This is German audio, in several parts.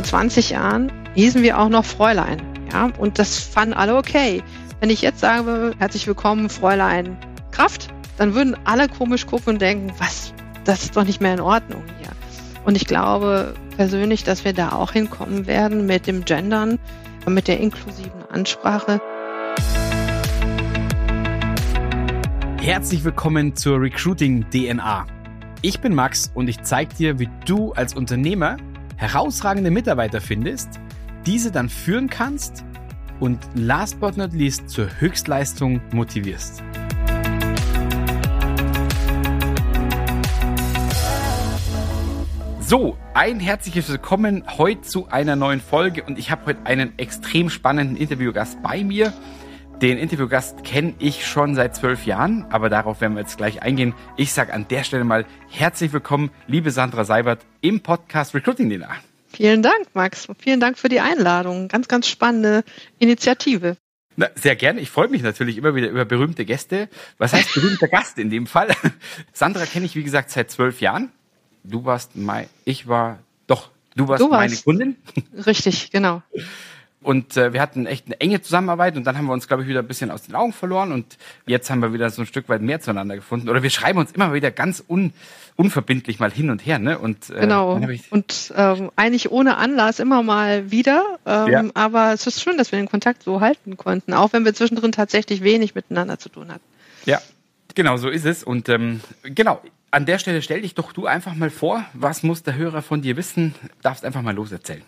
vor 20 Jahren hießen wir auch noch Fräulein. Ja, und das fanden alle okay. Wenn ich jetzt sage, herzlich willkommen, Fräulein Kraft, dann würden alle komisch gucken und denken, was, das ist doch nicht mehr in Ordnung hier. Und ich glaube persönlich, dass wir da auch hinkommen werden mit dem Gendern und mit der inklusiven Ansprache. Herzlich willkommen zur Recruiting DNA. Ich bin Max und ich zeige dir, wie du als Unternehmer herausragende Mitarbeiter findest, diese dann führen kannst und last but not least zur Höchstleistung motivierst. So, ein herzliches Willkommen heute zu einer neuen Folge und ich habe heute einen extrem spannenden Interviewgast bei mir. Den Interviewgast kenne ich schon seit zwölf Jahren, aber darauf werden wir jetzt gleich eingehen. Ich sage an der Stelle mal herzlich willkommen, liebe Sandra Seibert, im Podcast Recruiting Dinner. Vielen Dank, Max. Vielen Dank für die Einladung. Ganz, ganz spannende Initiative. Na, sehr gerne. Ich freue mich natürlich immer wieder über berühmte Gäste. Was heißt berühmter Gast in dem Fall? Sandra kenne ich, wie gesagt, seit zwölf Jahren. Du warst mein, ich war, doch, du warst, du warst meine Kundin. Richtig, genau. Und äh, wir hatten echt eine enge Zusammenarbeit und dann haben wir uns, glaube ich, wieder ein bisschen aus den Augen verloren und jetzt haben wir wieder so ein Stück weit mehr zueinander gefunden. Oder wir schreiben uns immer wieder ganz un, unverbindlich mal hin und her, ne? Und, äh, genau. Und ähm, eigentlich ohne Anlass immer mal wieder. Ähm, ja. Aber es ist schön, dass wir den Kontakt so halten konnten, auch wenn wir zwischendrin tatsächlich wenig miteinander zu tun hatten. Ja, genau, so ist es. Und ähm, genau, an der Stelle stell dich doch du einfach mal vor, was muss der Hörer von dir wissen? Darfst einfach mal loserzählen.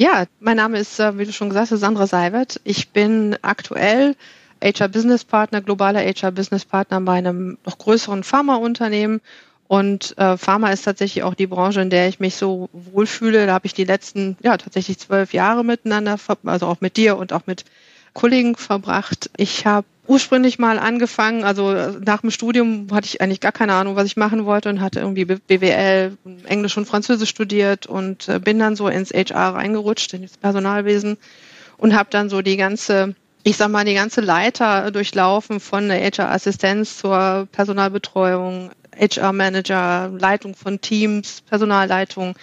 Ja, mein Name ist, äh, wie du schon gesagt hast, Sandra Seibert. Ich bin aktuell HR Business Partner, globaler HR Business Partner bei einem noch größeren Pharmaunternehmen. Und äh, Pharma ist tatsächlich auch die Branche, in der ich mich so wohlfühle. Da habe ich die letzten, ja, tatsächlich zwölf Jahre miteinander, also auch mit dir und auch mit Kollegen verbracht. Ich habe ursprünglich mal angefangen, also nach dem Studium hatte ich eigentlich gar keine Ahnung, was ich machen wollte und hatte irgendwie BWL, Englisch und Französisch studiert und äh, bin dann so ins HR reingerutscht, ins Personalwesen und habe dann so die ganze, ich sag mal, die ganze Leiter durchlaufen von der HR-Assistenz zur Personalbetreuung, HR-Manager, Leitung von Teams, Personalleitung,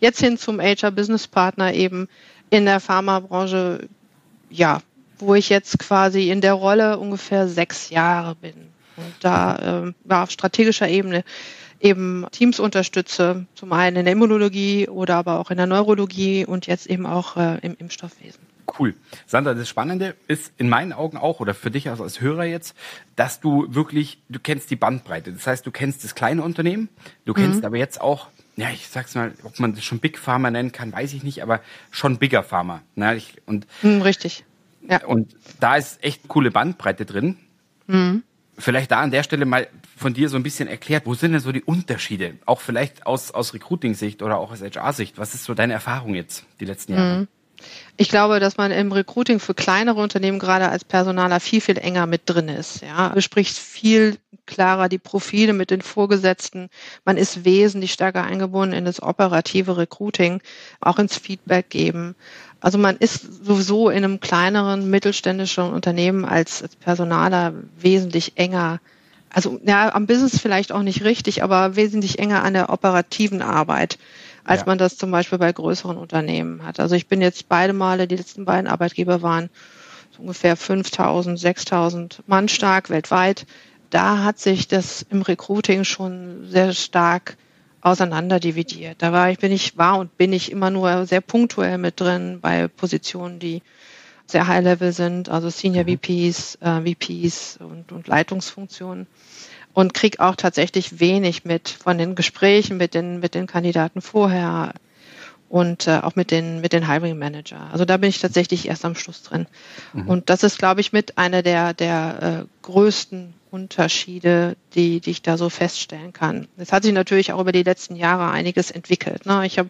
jetzt hin zum HR-Business-Partner eben in der Pharmabranche, ja, wo ich jetzt quasi in der Rolle ungefähr sechs Jahre bin und da äh, auf strategischer Ebene eben Teams unterstütze, zum einen in der Immunologie oder aber auch in der Neurologie und jetzt eben auch äh, im Impfstoffwesen. Cool. Sandra, das Spannende ist in meinen Augen auch, oder für dich als Hörer jetzt, dass du wirklich, du kennst die Bandbreite. Das heißt, du kennst das kleine Unternehmen, du kennst mhm. aber jetzt auch, ja, ich sag's mal, ob man das schon Big Pharma nennen kann, weiß ich nicht, aber schon Bigger Pharma. Ne? Ich, und mhm, richtig. Ja. Und da ist echt coole Bandbreite drin. Mhm. Vielleicht da an der Stelle mal von dir so ein bisschen erklärt, wo sind denn so die Unterschiede? Auch vielleicht aus, aus Recruiting-Sicht oder auch aus HR-Sicht. Was ist so deine Erfahrung jetzt die letzten Jahre? Mhm. Ich glaube, dass man im Recruiting für kleinere Unternehmen gerade als Personaler viel, viel enger mit drin ist. Ja, bespricht viel klarer die Profile mit den Vorgesetzten. Man ist wesentlich stärker eingebunden in das operative Recruiting, auch ins Feedback geben. Also man ist sowieso in einem kleineren mittelständischen Unternehmen als, als Personaler wesentlich enger. Also ja, am Business vielleicht auch nicht richtig, aber wesentlich enger an der operativen Arbeit, als ja. man das zum Beispiel bei größeren Unternehmen hat. Also ich bin jetzt beide Male, die letzten beiden Arbeitgeber waren so ungefähr 5000, 6000 Mann stark weltweit. Da hat sich das im Recruiting schon sehr stark auseinanderdividiert. Da war ich, bin ich, war und bin ich immer nur sehr punktuell mit drin bei Positionen, die sehr high level sind, also Senior mhm. VPs, äh, VPs und, und Leitungsfunktionen und krieg auch tatsächlich wenig mit von den Gesprächen mit den mit den Kandidaten vorher und äh, auch mit den mit den Hiring Manager. Also da bin ich tatsächlich erst am Schluss drin. Mhm. Und das ist, glaube ich, mit einer der der äh, größten Unterschiede, die, die ich da so feststellen kann. Es hat sich natürlich auch über die letzten Jahre einiges entwickelt. Ne? Ich habe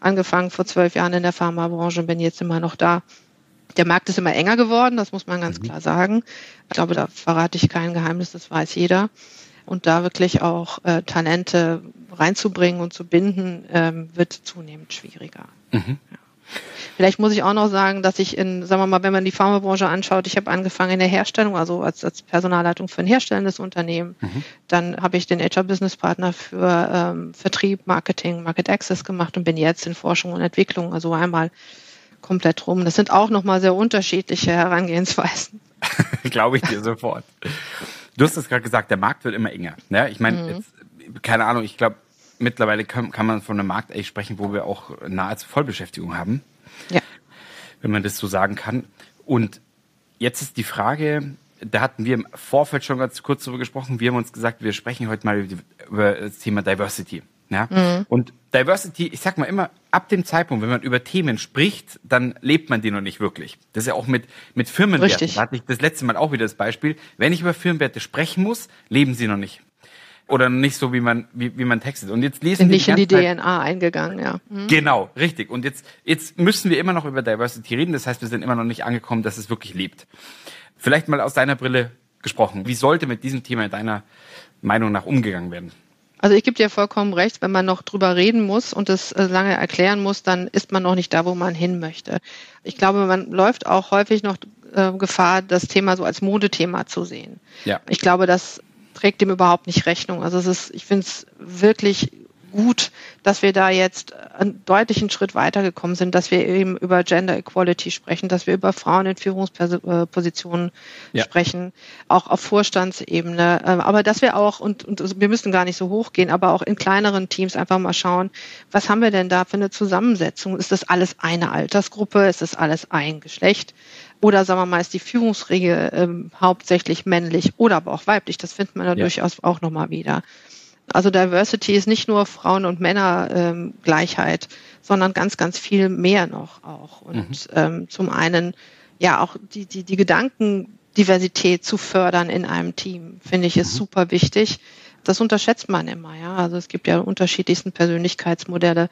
angefangen vor zwölf Jahren in der Pharmabranche und bin jetzt immer noch da. Der Markt ist immer enger geworden, das muss man ganz mhm. klar sagen. Ich glaube, da verrate ich kein Geheimnis, das weiß jeder. Und da wirklich auch äh, Talente reinzubringen und zu binden, ähm, wird zunehmend schwieriger. Mhm. Ja. Vielleicht muss ich auch noch sagen, dass ich in, sagen wir mal, wenn man die Pharmabranche anschaut, ich habe angefangen in der Herstellung, also als, als Personalleitung für ein herstellendes Unternehmen. Mhm. Dann habe ich den HR Business Partner für ähm, Vertrieb, Marketing, Market Access gemacht und bin jetzt in Forschung und Entwicklung, also einmal komplett rum. Das sind auch nochmal sehr unterschiedliche Herangehensweisen. Glaube ich dir sofort. Du hast es gerade gesagt, der Markt wird immer enger. Ja, ich meine, mhm. keine Ahnung, ich glaube, mittlerweile kann, kann, man von einem Markt eigentlich sprechen, wo wir auch nahezu Vollbeschäftigung haben. Ja. Wenn man das so sagen kann. Und jetzt ist die Frage, da hatten wir im Vorfeld schon ganz kurz darüber gesprochen. Wir haben uns gesagt, wir sprechen heute mal über das Thema Diversity. Ja? Mhm. Und Diversity, ich sag mal immer, ab dem Zeitpunkt, wenn man über Themen spricht, dann lebt man die noch nicht wirklich. Das ist ja auch mit, mit Firmenwerten. Richtig. Da hatte ich das letzte Mal auch wieder das Beispiel. Wenn ich über Firmenwerte sprechen muss, leben sie noch nicht. Oder nicht so, wie man, wie, wie man textet. Und jetzt lesen Sind nicht in die DNA eingegangen, ja. Mhm. Genau, richtig. Und jetzt, jetzt müssen wir immer noch über Diversity reden. Das heißt, wir sind immer noch nicht angekommen, dass es wirklich lebt. Vielleicht mal aus deiner Brille gesprochen. Wie sollte mit diesem Thema in deiner Meinung nach umgegangen werden? Also ich gebe dir vollkommen recht, wenn man noch drüber reden muss und es äh, lange erklären muss, dann ist man noch nicht da, wo man hin möchte. Ich glaube, man läuft auch häufig noch äh, Gefahr, das Thema so als Modethema zu sehen. Ja. Ich glaube, das trägt dem überhaupt nicht Rechnung. Also es ist, ich finde es wirklich gut, dass wir da jetzt einen deutlichen Schritt weitergekommen sind, dass wir eben über Gender Equality sprechen, dass wir über Frauen in Führungspositionen ja. sprechen, auch auf Vorstandsebene. Ähm, aber dass wir auch, und, und wir müssen gar nicht so hoch gehen, aber auch in kleineren Teams einfach mal schauen, was haben wir denn da für eine Zusammensetzung? Ist das alles eine Altersgruppe? Ist das alles ein Geschlecht? Oder sagen wir mal, ist die Führungsregel ähm, hauptsächlich männlich oder aber auch weiblich? Das findet man da ja. durchaus auch nochmal wieder. Also Diversity ist nicht nur Frauen- und Männergleichheit, ähm, sondern ganz, ganz viel mehr noch auch. Und mhm. ähm, zum einen ja auch die, die, die Gedankendiversität zu fördern in einem Team, finde ich, ist mhm. super wichtig. Das unterschätzt man immer, ja. Also es gibt ja unterschiedlichsten Persönlichkeitsmodelle,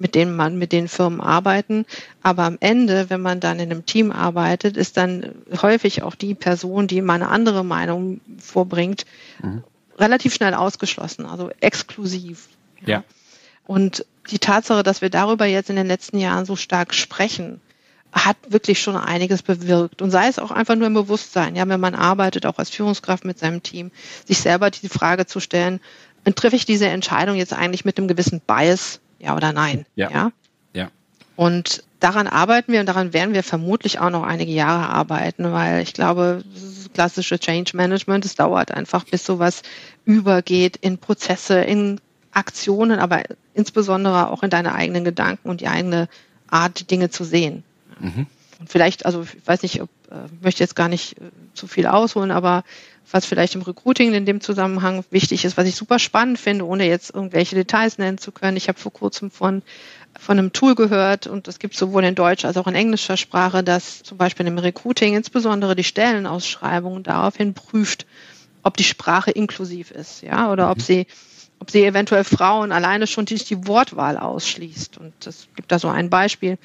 mit denen man, mit den Firmen arbeiten. Aber am Ende, wenn man dann in einem Team arbeitet, ist dann häufig auch die Person, die mal eine andere Meinung vorbringt, mhm relativ schnell ausgeschlossen, also exklusiv. Ja. ja. Und die Tatsache, dass wir darüber jetzt in den letzten Jahren so stark sprechen, hat wirklich schon einiges bewirkt. Und sei es auch einfach nur im Bewusstsein, ja, wenn man arbeitet, auch als Führungskraft mit seinem Team, sich selber die Frage zu stellen, treffe ich diese Entscheidung jetzt eigentlich mit einem gewissen Bias, ja oder nein? Ja. ja? Und daran arbeiten wir und daran werden wir vermutlich auch noch einige Jahre arbeiten, weil ich glaube, das klassische Change Management, es dauert einfach, bis sowas übergeht in Prozesse, in Aktionen, aber insbesondere auch in deine eigenen Gedanken und die eigene Art, Dinge zu sehen. Mhm. Und vielleicht, also ich weiß nicht, ob, äh, ich möchte jetzt gar nicht äh, zu viel ausholen, aber was vielleicht im Recruiting in dem Zusammenhang wichtig ist, was ich super spannend finde, ohne jetzt irgendwelche Details nennen zu können. Ich habe vor kurzem von von einem Tool gehört und es gibt sowohl in Deutsch als auch in englischer Sprache, dass zum Beispiel im Recruiting insbesondere die Stellenausschreibung daraufhin prüft, ob die Sprache inklusiv ist, ja, oder ob mhm. sie, ob sie eventuell Frauen alleine schon durch die Wortwahl ausschließt. Und es gibt da so ein Beispiel,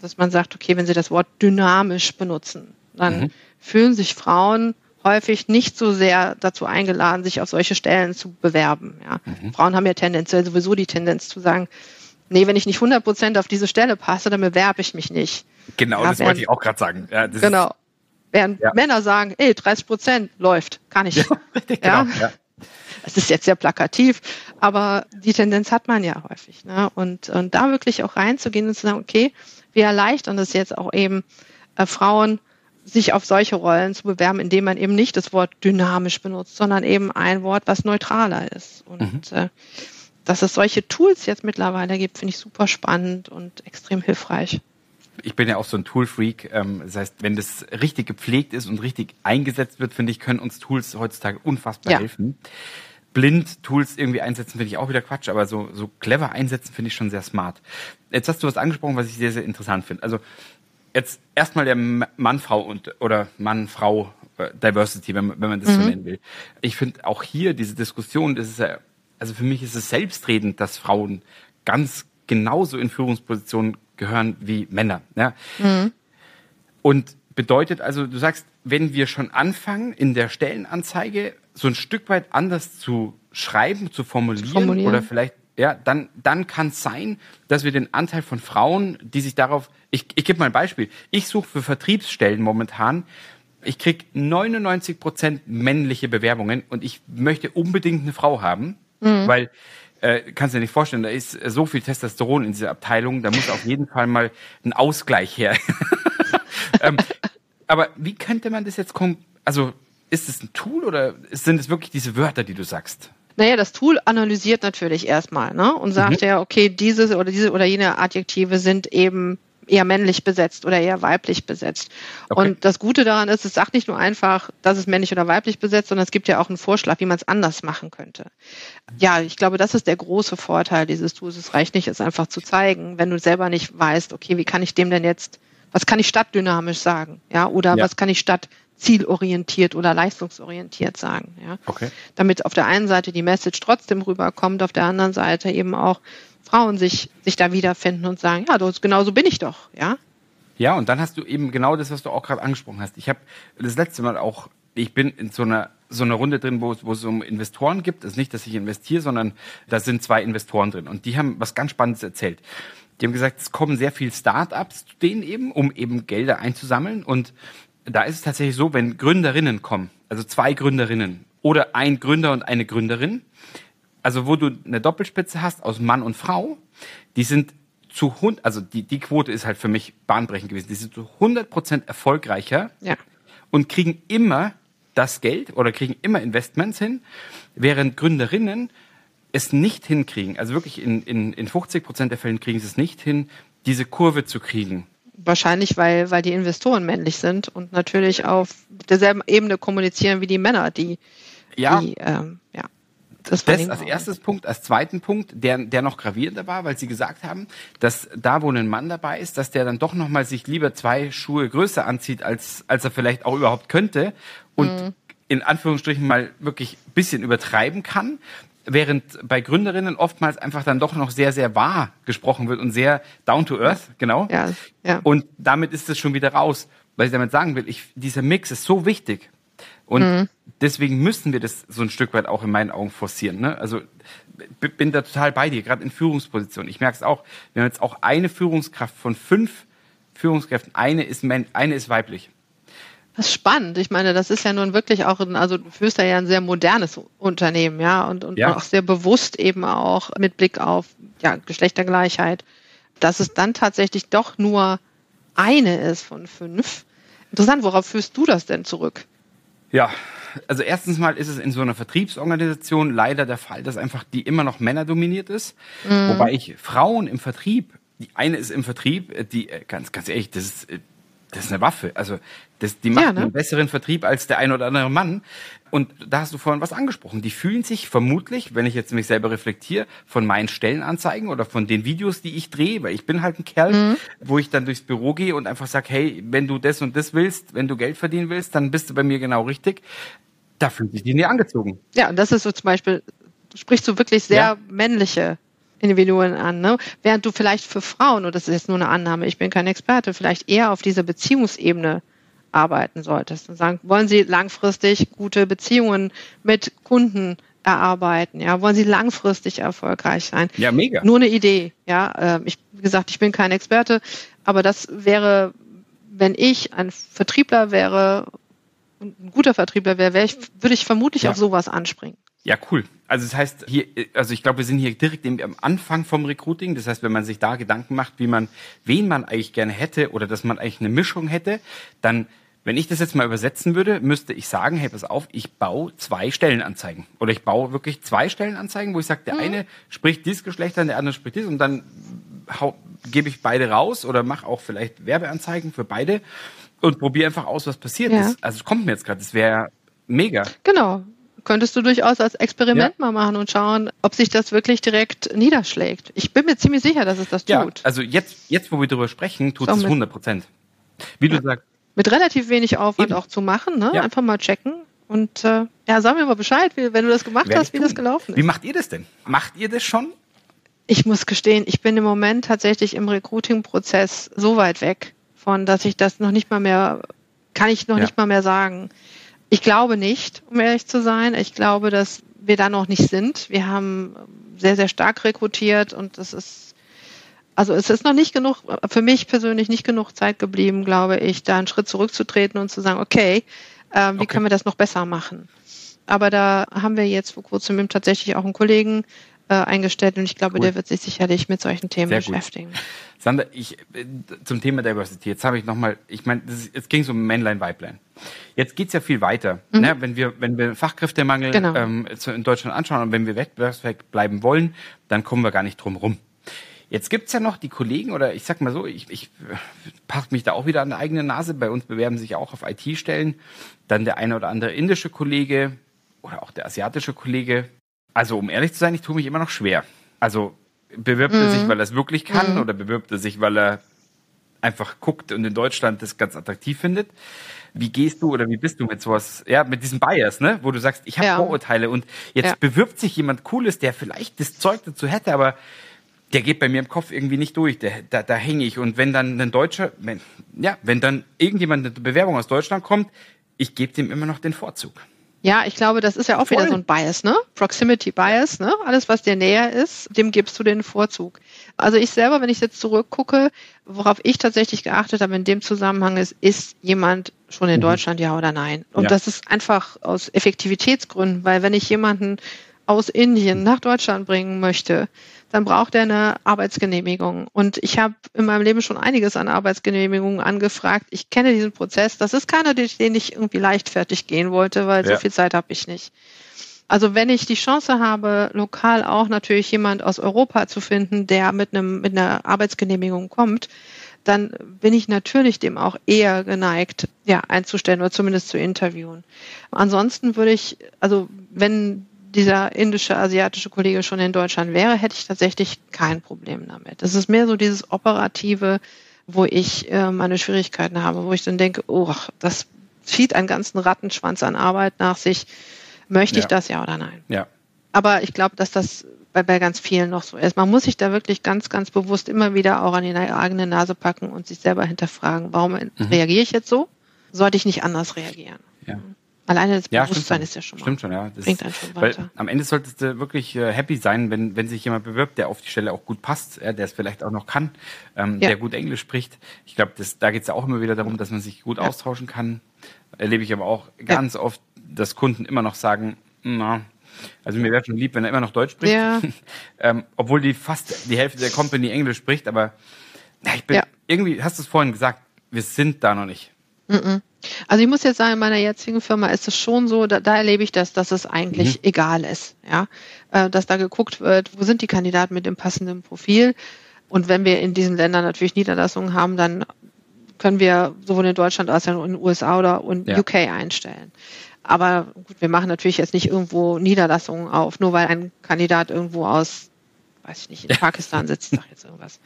dass man sagt, okay, wenn sie das Wort dynamisch benutzen, dann mhm. fühlen sich Frauen häufig nicht so sehr dazu eingeladen, sich auf solche Stellen zu bewerben. Ja. Mhm. Frauen haben ja tendenziell sowieso die Tendenz zu sagen, nee, wenn ich nicht 100 Prozent auf diese Stelle passe, dann bewerbe ich mich nicht. Genau, ja, das während, wollte ich auch gerade sagen. Ja, genau. Während ja. Männer sagen, ey, 30 Prozent läuft, kann ich. Genau, ja. Es ist jetzt sehr plakativ, aber die Tendenz hat man ja häufig. Ne? Und, und da wirklich auch reinzugehen und zu sagen, okay, wir erleichtern es jetzt auch eben äh, Frauen, sich auf solche Rollen zu bewerben, indem man eben nicht das Wort dynamisch benutzt, sondern eben ein Wort, was neutraler ist. Und mhm. äh, dass es solche Tools jetzt mittlerweile gibt, finde ich super spannend und extrem hilfreich. Ich bin ja auch so ein Tool-Freak. Ähm, das heißt, wenn das richtig gepflegt ist und richtig eingesetzt wird, finde ich, können uns Tools heutzutage unfassbar ja. helfen. Blind Tools irgendwie einsetzen, finde ich auch wieder Quatsch, aber so, so clever einsetzen, finde ich schon sehr smart. Jetzt hast du was angesprochen, was ich sehr, sehr interessant finde. Also jetzt erstmal der Mann-Frau und oder Mann-Frau äh, Diversity, wenn, wenn man das mhm. so nennen will. Ich finde auch hier diese Diskussion, das ist ja also für mich ist es selbstredend, dass Frauen ganz genauso in Führungspositionen gehören wie Männer. Ja? Mhm. Und bedeutet also, du sagst, wenn wir schon anfangen, in der Stellenanzeige so ein Stück weit anders zu schreiben, zu formulieren, formulieren. oder vielleicht ja, dann, dann kann es sein, dass wir den Anteil von Frauen, die sich darauf, ich, ich gebe mal ein Beispiel. Ich suche für Vertriebsstellen momentan, ich krieg 99 Prozent männliche Bewerbungen und ich möchte unbedingt eine Frau haben, mhm. weil äh, kannst du dir nicht vorstellen, da ist so viel Testosteron in dieser Abteilung, da muss auf jeden Fall mal ein Ausgleich her. ähm, aber wie könnte man das jetzt kommen? Also ist es ein Tool oder sind es wirklich diese Wörter, die du sagst? Naja, das Tool analysiert natürlich erstmal ne? und sagt mhm. ja, okay, diese oder diese oder jene Adjektive sind eben eher männlich besetzt oder eher weiblich besetzt. Okay. Und das Gute daran ist, es sagt nicht nur einfach, dass es männlich oder weiblich besetzt, sondern es gibt ja auch einen Vorschlag, wie man es anders machen könnte. Ja, ich glaube, das ist der große Vorteil dieses Tools. Es reicht nicht, es einfach zu zeigen, wenn du selber nicht weißt, okay, wie kann ich dem denn jetzt, was kann ich stadtdynamisch sagen? Ja, oder ja. was kann ich statt zielorientiert oder leistungsorientiert sagen. Ja? Okay. Damit auf der einen Seite die Message trotzdem rüberkommt, auf der anderen Seite eben auch Frauen sich, sich da wiederfinden und sagen, ja, genau so bin ich doch, ja. Ja, und dann hast du eben genau das, was du auch gerade angesprochen hast. Ich habe das letzte Mal auch, ich bin in so einer so einer Runde drin, wo, wo es um Investoren gibt. Das ist nicht, dass ich investiere, sondern da sind zwei Investoren drin und die haben was ganz Spannendes erzählt. Die haben gesagt, es kommen sehr viele Startups zu denen eben, um eben Gelder einzusammeln und da ist es tatsächlich so, wenn Gründerinnen kommen, also zwei Gründerinnen oder ein Gründer und eine Gründerin, also wo du eine Doppelspitze hast aus Mann und Frau, die sind zu Hund, also die, die Quote ist halt für mich bahnbrechend gewesen. Die sind zu 100 Prozent erfolgreicher ja. und kriegen immer das Geld oder kriegen immer Investments hin, während Gründerinnen es nicht hinkriegen, also wirklich in, in, in 50 Prozent der Fällen kriegen sie es nicht hin, diese Kurve zu kriegen. Wahrscheinlich, weil, weil die Investoren männlich sind und natürlich auf derselben Ebene kommunizieren wie die Männer, die, ja. die ähm, ja. Das, das als erstes Punkt. Als zweiten Punkt, der, der noch gravierender war, weil Sie gesagt haben, dass da, wo ein Mann dabei ist, dass der dann doch nochmal sich lieber zwei Schuhe größer anzieht, als, als er vielleicht auch überhaupt könnte und mhm. in Anführungsstrichen mal wirklich bisschen übertreiben kann. Während bei Gründerinnen oftmals einfach dann doch noch sehr, sehr wahr gesprochen wird und sehr down to earth, genau. Ja, ja. Und damit ist es schon wieder raus. Was ich damit sagen will, ich, dieser Mix ist so wichtig. Und mhm. deswegen müssen wir das so ein Stück weit auch in meinen Augen forcieren. Ne? Also bin da total bei dir, gerade in Führungspositionen. Ich merke es auch, wir haben jetzt auch eine Führungskraft von fünf Führungskräften, eine ist, eine ist weiblich. Das ist spannend. Ich meine, das ist ja nun wirklich auch, ein, also du führst ja ein sehr modernes Unternehmen, ja, und, und ja. auch sehr bewusst eben auch mit Blick auf ja, Geschlechtergleichheit, dass es dann tatsächlich doch nur eine ist von fünf. Interessant, worauf führst du das denn zurück? Ja, also erstens mal ist es in so einer Vertriebsorganisation leider der Fall, dass einfach die immer noch männerdominiert ist. Mhm. Wobei ich Frauen im Vertrieb, die eine ist im Vertrieb, die, äh, ganz, ganz ehrlich, das ist, äh, das ist eine Waffe. Also das, die macht ja, ne? einen besseren Vertrieb als der ein oder andere Mann. Und da hast du vorhin was angesprochen. Die fühlen sich vermutlich, wenn ich jetzt mich selber reflektiere, von meinen Stellenanzeigen oder von den Videos, die ich drehe, weil ich bin halt ein Kerl, mhm. wo ich dann durchs Büro gehe und einfach sage, hey, wenn du das und das willst, wenn du Geld verdienen willst, dann bist du bei mir genau richtig. Da fühlen sich die nie angezogen. Ja, und das ist so zum Beispiel, sprichst du wirklich sehr ja. männliche Individuen an. Ne? Während du vielleicht für Frauen, und das ist jetzt nur eine Annahme, ich bin kein Experte, vielleicht eher auf dieser Beziehungsebene arbeiten solltest und sagen, wollen Sie langfristig gute Beziehungen mit Kunden erarbeiten? Ja, wollen Sie langfristig erfolgreich sein? Ja, mega. Nur eine Idee. Ja, ähm, ich, wie gesagt, ich bin kein Experte, aber das wäre, wenn ich ein Vertriebler wäre, ein guter Vertriebler wäre, wäre ich, würde ich vermutlich ja. auf sowas anspringen. Ja, cool. Also das heißt, hier, also ich glaube, wir sind hier direkt am Anfang vom Recruiting. Das heißt, wenn man sich da Gedanken macht, wie man, wen man eigentlich gerne hätte oder dass man eigentlich eine Mischung hätte, dann wenn ich das jetzt mal übersetzen würde, müsste ich sagen, hey, pass auf, ich baue zwei Stellenanzeigen. Oder ich baue wirklich zwei Stellenanzeigen, wo ich sage, der mhm. eine spricht dieses Geschlecht an, der andere spricht dieses und dann gebe ich beide raus oder mache auch vielleicht Werbeanzeigen für beide und probiere einfach aus, was passiert. Ja. also es kommt mir jetzt gerade, das wäre mega. Genau. Könntest du durchaus als Experiment ja. mal machen und schauen, ob sich das wirklich direkt niederschlägt. Ich bin mir ziemlich sicher, dass es das tut. Ja, also jetzt, jetzt wo wir darüber sprechen, tut es 100 Prozent. Wie ja. du sagst, mit relativ wenig Aufwand Eben. auch zu machen. Ne? Ja. Einfach mal checken. Und äh, ja, sag mir mal Bescheid, wie, wenn du das gemacht Werde hast, wie tun. das gelaufen ist. Wie macht ihr das denn? Macht ihr das schon? Ich muss gestehen, ich bin im Moment tatsächlich im Recruiting-Prozess so weit weg von, dass ich das noch nicht mal mehr, kann ich noch nicht mal mehr sagen. Ich glaube nicht, um ehrlich zu sein. Ich glaube, dass wir da noch nicht sind. Wir haben sehr, sehr stark rekrutiert und das ist, also es ist noch nicht genug, für mich persönlich nicht genug Zeit geblieben, glaube ich, da einen Schritt zurückzutreten und zu sagen, okay, äh, wie okay. können wir das noch besser machen? Aber da haben wir jetzt vor kurzem tatsächlich auch einen Kollegen äh, eingestellt und ich glaube, cool. der wird sich sicherlich mit solchen Themen Sehr beschäftigen. Gut. Sandra, ich, äh, zum Thema Diversity, jetzt habe ich nochmal, ich meine, es ging so um Männlein, Weiblein. Jetzt geht's ja viel weiter. Mhm. Ne? Wenn wir, wenn wir Fachkräftemangel genau. ähm, in Deutschland anschauen und wenn wir wettbewerbsfähig bleiben wollen, dann kommen wir gar nicht drum rum. Jetzt gibt's ja noch die Kollegen, oder ich sag mal so, ich, ich pack mich da auch wieder an der eigene Nase. Bei uns bewerben sich auch auf IT-Stellen. Dann der eine oder andere indische Kollege oder auch der asiatische Kollege. Also, um ehrlich zu sein, ich tue mich immer noch schwer. Also, bewirbt mhm. er sich, mhm. weil er es wirklich kann, mhm. oder bewirbt er sich, weil er einfach guckt und in Deutschland das ganz attraktiv findet? Wie gehst du oder wie bist du mit sowas, ja, mit diesem Bias, ne, wo du sagst, ich habe ja. Vorurteile und jetzt ja. bewirbt sich jemand Cooles, der vielleicht das Zeug dazu hätte, aber der geht bei mir im Kopf irgendwie nicht durch. Der, da, da hänge ich. Und wenn dann ein Deutscher, wenn, ja, wenn dann irgendjemand eine Bewerbung aus Deutschland kommt, ich gebe dem immer noch den Vorzug. Ja, ich glaube, das ist ja auch Voll. wieder so ein Bias, ne? Proximity Bias, ne? Alles, was dir näher ist, dem gibst du den Vorzug. Also ich selber, wenn ich jetzt zurückgucke, worauf ich tatsächlich geachtet habe in dem Zusammenhang ist, ist jemand schon in mhm. Deutschland, ja oder nein? Und ja. das ist einfach aus Effektivitätsgründen, weil wenn ich jemanden aus Indien nach Deutschland bringen möchte, dann braucht er eine Arbeitsgenehmigung. Und ich habe in meinem Leben schon einiges an Arbeitsgenehmigungen angefragt. Ich kenne diesen Prozess. Das ist keiner, den ich irgendwie leichtfertig gehen wollte, weil ja. so viel Zeit habe ich nicht. Also wenn ich die Chance habe, lokal auch natürlich jemand aus Europa zu finden, der mit einem mit einer Arbeitsgenehmigung kommt, dann bin ich natürlich dem auch eher geneigt, ja, einzustellen oder zumindest zu interviewen. Ansonsten würde ich, also wenn dieser indische, asiatische Kollege schon in Deutschland wäre, hätte ich tatsächlich kein Problem damit. Es ist mehr so dieses operative, wo ich äh, meine Schwierigkeiten habe, wo ich dann denke, oh, das zieht einen ganzen Rattenschwanz an Arbeit nach sich. Möchte ich das ja oder nein? Ja. Aber ich glaube, dass das bei, bei ganz vielen noch so ist. Man muss sich da wirklich ganz, ganz bewusst immer wieder auch an die eigene Nase packen und sich selber hinterfragen, warum mhm. reagiere ich jetzt so? Sollte ich nicht anders reagieren? Ja. Alleine das ja, Bewusstsein ist ja schon mal. Stimmt schon, ja. Das bringt einen schon weiter. Weil am Ende solltest du wirklich äh, happy sein, wenn, wenn sich jemand bewirbt, der auf die Stelle auch gut passt, der es vielleicht auch noch kann, ähm, ja. der gut Englisch spricht. Ich glaube, da geht es ja auch immer wieder darum, dass man sich gut ja. austauschen kann. Erlebe ich aber auch ganz oft, dass Kunden immer noch sagen, na, also mir wäre schon lieb, wenn er immer noch Deutsch spricht. Ähm, obwohl die fast die Hälfte der Company Englisch spricht, aber ja, ich bin irgendwie, hast du es vorhin gesagt, wir sind da noch nicht. Mm -mm. Also ich muss jetzt sagen, in meiner jetzigen Firma ist es schon so, da, da erlebe ich das, dass es eigentlich mhm. egal ist, ja, äh, dass da geguckt wird, wo sind die Kandidaten mit dem passenden Profil. Und wenn wir in diesen Ländern natürlich Niederlassungen haben, dann können wir sowohl in Deutschland als auch in den USA oder in ja. UK einstellen. Aber gut, wir machen natürlich jetzt nicht irgendwo Niederlassungen auf, nur weil ein Kandidat irgendwo aus, weiß ich nicht, in Pakistan sitzt, sag jetzt irgendwas.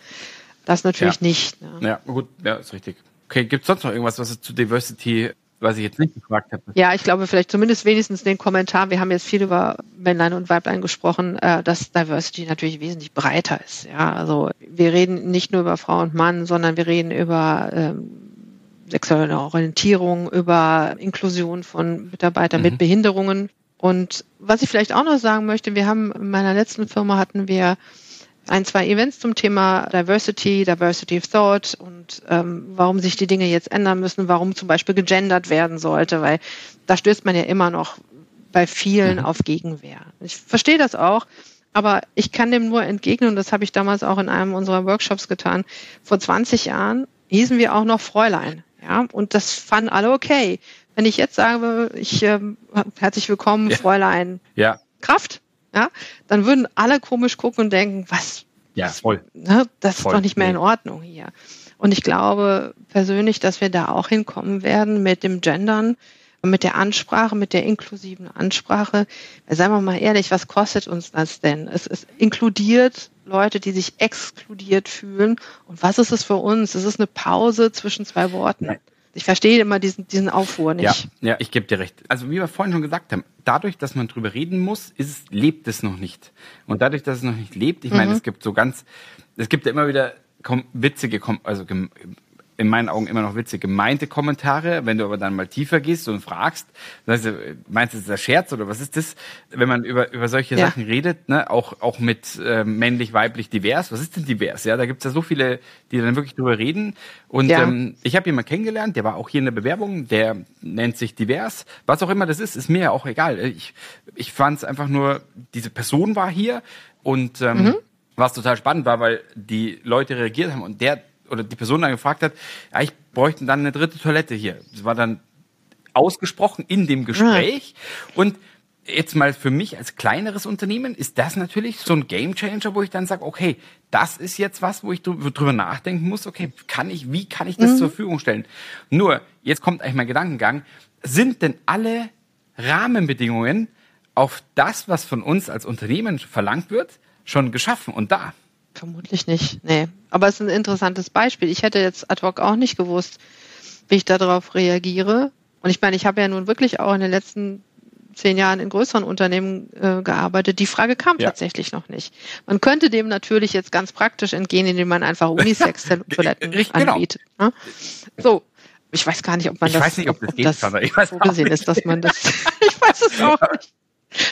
Das natürlich ja. nicht. Ne? Ja, gut, ja, ist richtig. Okay, gibt es sonst noch irgendwas, was es zu Diversity, was ich jetzt nicht gefragt habe? Ja, ich glaube vielleicht zumindest wenigstens den Kommentar. Wir haben jetzt viel über Männlein und Weiblein gesprochen, äh, dass Diversity natürlich wesentlich breiter ist. Ja, also wir reden nicht nur über Frau und Mann, sondern wir reden über ähm, sexuelle Orientierung, über Inklusion von Mitarbeitern mhm. mit Behinderungen. Und was ich vielleicht auch noch sagen möchte, wir haben in meiner letzten Firma hatten wir ein, zwei Events zum Thema Diversity, Diversity of Thought und ähm, warum sich die Dinge jetzt ändern müssen, warum zum Beispiel gegendert werden sollte, weil da stößt man ja immer noch bei vielen mhm. auf Gegenwehr. Ich verstehe das auch, aber ich kann dem nur entgegnen, und das habe ich damals auch in einem unserer Workshops getan. Vor 20 Jahren hießen wir auch noch Fräulein. Ja, und das fanden alle okay. Wenn ich jetzt sage, ich äh, herzlich willkommen, ja. Fräulein ja. Kraft, ja, dann würden alle komisch gucken und denken, was? Ja, voll. Ne, das voll. ist doch nicht mehr in Ordnung hier. Und ich glaube persönlich, dass wir da auch hinkommen werden mit dem Gendern, mit der Ansprache, mit der inklusiven Ansprache. Seien wir mal ehrlich, was kostet uns das denn? Es, es inkludiert Leute, die sich exkludiert fühlen. Und was ist es für uns? Es ist eine Pause zwischen zwei Worten. Nein. Ich verstehe immer diesen, diesen Aufruhr nicht. Ja, ja, ich gebe dir recht. Also wie wir vorhin schon gesagt haben, dadurch, dass man drüber reden muss, ist lebt es noch nicht. Und dadurch, dass es noch nicht lebt, ich mhm. meine, es gibt so ganz, es gibt ja immer wieder witzige, also in meinen Augen immer noch witzig gemeinte Kommentare. Wenn du aber dann mal tiefer gehst und fragst, also, meinst du, das ist der Scherz oder was ist das? Wenn man über, über solche ja. Sachen redet, ne, auch, auch mit äh, männlich, weiblich, divers, was ist denn divers? Ja, da gibt's ja so viele, die dann wirklich drüber reden. Und ja. ähm, ich habe jemanden kennengelernt, der war auch hier in der Bewerbung, der nennt sich divers. Was auch immer das ist, ist mir ja auch egal. Ich, ich fand es einfach nur, diese Person war hier und ähm, mhm. was total spannend war, weil die Leute reagiert haben und der oder die Person dann gefragt hat, ja, ich bräuchte dann eine dritte Toilette hier. Das war dann ausgesprochen in dem Gespräch. Ja. Und jetzt mal für mich als kleineres Unternehmen ist das natürlich so ein Gamechanger, wo ich dann sage, okay, das ist jetzt was, wo ich drüber nachdenken muss, okay, kann ich, wie kann ich das mhm. zur Verfügung stellen? Nur, jetzt kommt eigentlich mein Gedankengang, sind denn alle Rahmenbedingungen auf das, was von uns als Unternehmen verlangt wird, schon geschaffen und da? Vermutlich nicht, nee. Aber es ist ein interessantes Beispiel. Ich hätte jetzt ad hoc auch nicht gewusst, wie ich darauf reagiere. Und ich meine, ich habe ja nun wirklich auch in den letzten zehn Jahren in größeren Unternehmen äh, gearbeitet. Die Frage kam ja. tatsächlich noch nicht. Man könnte dem natürlich jetzt ganz praktisch entgehen, indem man einfach Unisex-Toiletten genau. anbietet. Ne? So, ich weiß gar nicht, ob man ich das. Ich weiß nicht, ob das ob geht, das ich weiß so gesehen ist, dass man das. ich weiß es auch nicht.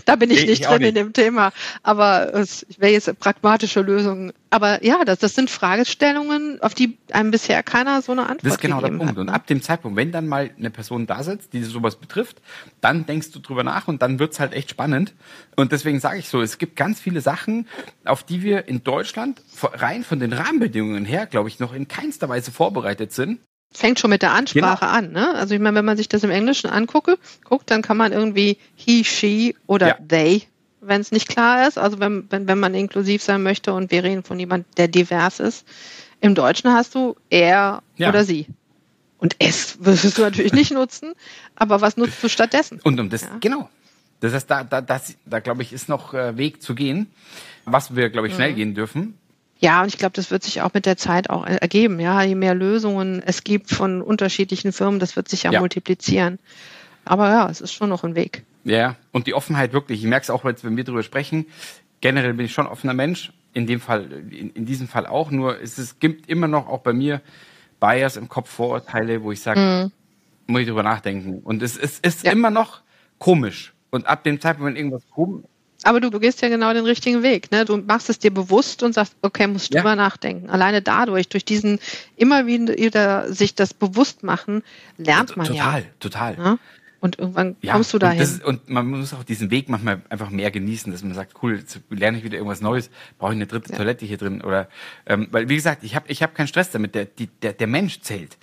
Da bin ich nee, nicht ich drin nicht. in dem Thema. Aber es wäre jetzt eine pragmatische Lösung. Aber ja, das, das sind Fragestellungen, auf die einem bisher keiner so eine Antwort hat. Das ist genau der Punkt. Hat, ne? Und ab dem Zeitpunkt, wenn dann mal eine Person da sitzt, die sowas betrifft, dann denkst du drüber nach und dann wird's halt echt spannend. Und deswegen sage ich so, es gibt ganz viele Sachen, auf die wir in Deutschland rein von den Rahmenbedingungen her, glaube ich, noch in keinster Weise vorbereitet sind fängt schon mit der Ansprache genau. an. Ne? Also ich meine, wenn man sich das im Englischen angucke, guckt, dann kann man irgendwie he, she oder ja. they, wenn es nicht klar ist. Also wenn, wenn, wenn man inklusiv sein möchte und wir reden von jemand, der divers ist. Im Deutschen hast du er ja. oder sie. Und es wirst du natürlich nicht nutzen, aber was nutzt du stattdessen? Und um das, ja. genau. Das heißt, da, da, das, da glaube ich, ist noch äh, Weg zu gehen, was wir, glaube ich, schnell mhm. gehen dürfen. Ja, und ich glaube, das wird sich auch mit der Zeit auch ergeben. Ja, je mehr Lösungen es gibt von unterschiedlichen Firmen, das wird sich ja, ja. multiplizieren. Aber ja, es ist schon noch ein Weg. Ja, und die Offenheit wirklich. Ich merke es auch jetzt, wenn wir darüber sprechen. Generell bin ich schon offener Mensch. In dem Fall, in, in diesem Fall auch. Nur es, es gibt immer noch auch bei mir Bias im Kopf, Vorurteile, wo ich sage, mhm. muss ich drüber nachdenken. Und es, es ist ja. immer noch komisch. Und ab dem Zeitpunkt, wenn irgendwas komisch aber du, du gehst ja genau den richtigen Weg. Ne? Du machst es dir bewusst und sagst, okay, musst ja. drüber nachdenken. Alleine dadurch, durch diesen immer wieder sich das bewusst machen, lernt man total, ja. Total, total. Ne? Und irgendwann ja, kommst du dahin. Und, ist, und, man muss auch diesen Weg manchmal einfach mehr genießen, dass man sagt, cool, jetzt lerne ich wieder irgendwas Neues, brauche ich eine dritte ja. Toilette hier drin oder ähm, weil wie gesagt, ich habe ich hab keinen Stress damit. Der, die, der, der Mensch zählt.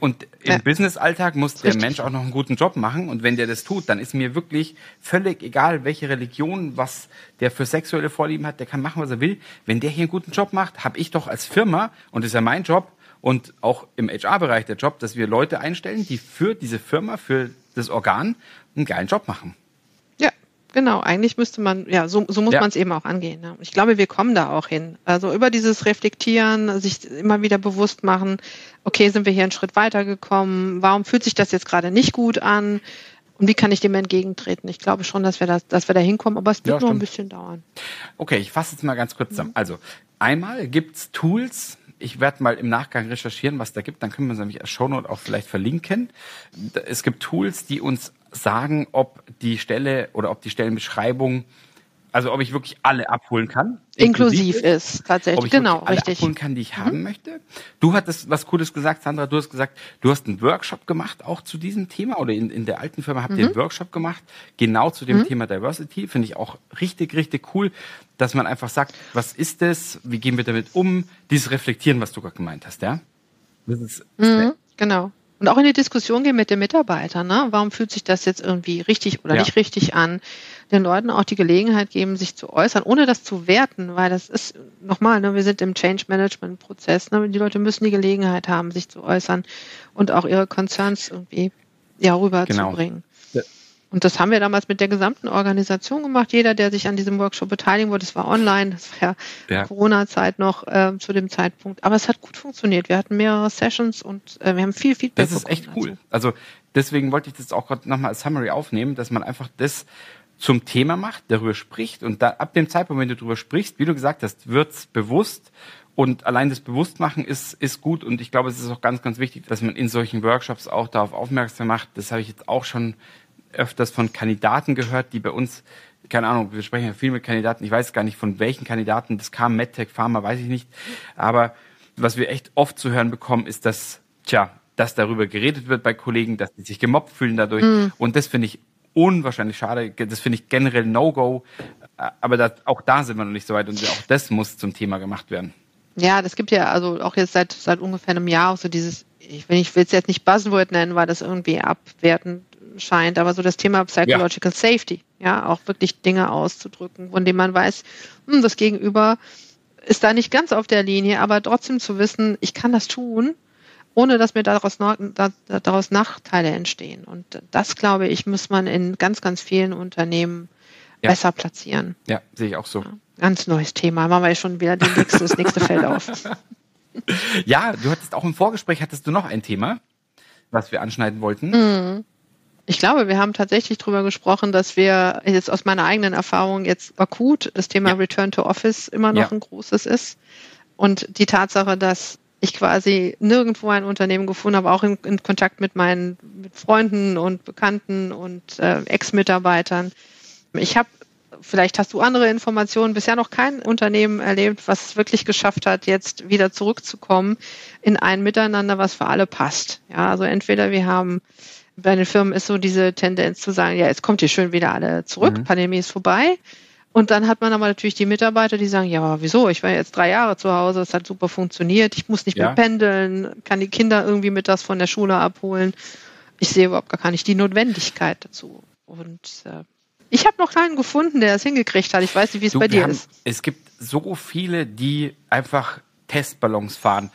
Und im ja. Business-Alltag muss der Richtig. Mensch auch noch einen guten Job machen. Und wenn der das tut, dann ist mir wirklich völlig egal, welche Religion, was der für sexuelle Vorlieben hat, der kann machen, was er will. Wenn der hier einen guten Job macht, habe ich doch als Firma, und das ist ja mein Job, und auch im HR-Bereich der Job, dass wir Leute einstellen, die für diese Firma, für das Organ einen geilen Job machen. Genau, eigentlich müsste man, ja, so, so muss ja. man es eben auch angehen. Ne? Ich glaube, wir kommen da auch hin. Also über dieses Reflektieren, sich immer wieder bewusst machen, okay, sind wir hier einen Schritt weitergekommen? Warum fühlt sich das jetzt gerade nicht gut an? Und wie kann ich dem entgegentreten? Ich glaube schon, dass wir, das, dass wir da hinkommen, aber es wird ja, nur ein bisschen dauern. Okay, ich fasse jetzt mal ganz kurz zusammen. Mhm. Also, einmal gibt's Tools, ich werde mal im Nachgang recherchieren, was da gibt. Dann können wir es nämlich als Shownote auch vielleicht verlinken. Es gibt Tools, die uns sagen, ob die Stelle oder ob die Stellenbeschreibung, also ob ich wirklich alle abholen kann. Inklusiv, inklusiv ist, tatsächlich. Ob ich genau, alle richtig. abholen kann, die ich mhm. haben möchte. Du hattest was Cooles gesagt, Sandra. Du hast gesagt, du hast einen Workshop gemacht auch zu diesem Thema oder in, in der alten Firma habt mhm. ihr einen Workshop gemacht, genau zu dem mhm. Thema Diversity. Finde ich auch richtig, richtig cool, dass man einfach sagt, was ist das? Wie gehen wir damit um? Dieses Reflektieren, was du gerade gemeint hast, ja? Das ist, mhm, genau. Und auch in die Diskussion gehen mit den Mitarbeitern. Ne? Warum fühlt sich das jetzt irgendwie richtig oder ja. nicht richtig an? Den Leuten auch die Gelegenheit geben, sich zu äußern, ohne das zu werten, weil das ist nochmal, ne, wir sind im Change Management Prozess. Ne? Die Leute müssen die Gelegenheit haben, sich zu äußern und auch ihre Concerns irgendwie ja rüberzubringen. Genau. Und das haben wir damals mit der gesamten Organisation gemacht. Jeder, der sich an diesem Workshop beteiligen wollte, das war online, das war ja, ja. Corona-Zeit noch äh, zu dem Zeitpunkt. Aber es hat gut funktioniert. Wir hatten mehrere Sessions und äh, wir haben viel Feedback Das ist echt cool. Also deswegen wollte ich das auch gerade nochmal als Summary aufnehmen, dass man einfach das zum Thema macht, darüber spricht und da, ab dem Zeitpunkt, wenn du darüber sprichst, wie du gesagt hast, wird's bewusst Und allein das Bewusstmachen ist, ist gut. Und ich glaube, es ist auch ganz, ganz wichtig, dass man in solchen Workshops auch darauf aufmerksam macht. Das habe ich jetzt auch schon öfters von Kandidaten gehört, die bei uns, keine Ahnung, wir sprechen ja viel mit Kandidaten, ich weiß gar nicht von welchen Kandidaten, das kam, MedTech, Pharma, weiß ich nicht. Aber was wir echt oft zu hören bekommen, ist, dass, tja, dass darüber geredet wird bei Kollegen, dass die sich gemobbt fühlen dadurch. Mhm. Und das finde ich unwahrscheinlich schade. Das finde ich generell No-Go. Aber das, auch da sind wir noch nicht so weit und auch das muss zum Thema gemacht werden. Ja, das gibt ja also auch jetzt seit, seit ungefähr einem Jahr auch so dieses, ich will, ich will es jetzt nicht Buzzword nennen, weil das irgendwie abwertend scheint, aber so das Thema Psychological ja. Safety, ja, auch wirklich Dinge auszudrücken, von denen man weiß, hm, das Gegenüber ist da nicht ganz auf der Linie, aber trotzdem zu wissen, ich kann das tun, ohne dass mir daraus, daraus Nachteile entstehen. Und das, glaube ich, muss man in ganz, ganz vielen Unternehmen ja. besser platzieren. Ja, sehe ich auch so. Ja, ganz neues Thema. Machen wir schon wieder nächste, das nächste Feld auf. Ja, du hattest auch im Vorgespräch, hattest du noch ein Thema, was wir anschneiden wollten. Mhm. Ich glaube, wir haben tatsächlich darüber gesprochen, dass wir jetzt aus meiner eigenen Erfahrung jetzt akut das Thema ja. Return to Office immer noch ja. ein großes ist. Und die Tatsache, dass ich quasi nirgendwo ein Unternehmen gefunden habe, auch in, in Kontakt mit meinen mit Freunden und Bekannten und äh, Ex-Mitarbeitern. Ich habe, vielleicht hast du andere Informationen, bisher noch kein Unternehmen erlebt, was es wirklich geschafft hat, jetzt wieder zurückzukommen in ein Miteinander, was für alle passt. Ja, also entweder wir haben bei den Firmen ist so diese Tendenz zu sagen, ja, jetzt kommt ihr schön wieder alle zurück, mhm. Pandemie ist vorbei. Und dann hat man aber natürlich die Mitarbeiter, die sagen, ja, wieso? Ich war jetzt drei Jahre zu Hause, es hat super funktioniert, ich muss nicht ja. mehr pendeln, kann die Kinder irgendwie mittags von der Schule abholen. Ich sehe überhaupt gar nicht die Notwendigkeit dazu. Und äh, ich habe noch keinen gefunden, der es hingekriegt hat. Ich weiß nicht, wie es bei dir haben, ist. Es gibt so viele, die einfach Testballons fahren,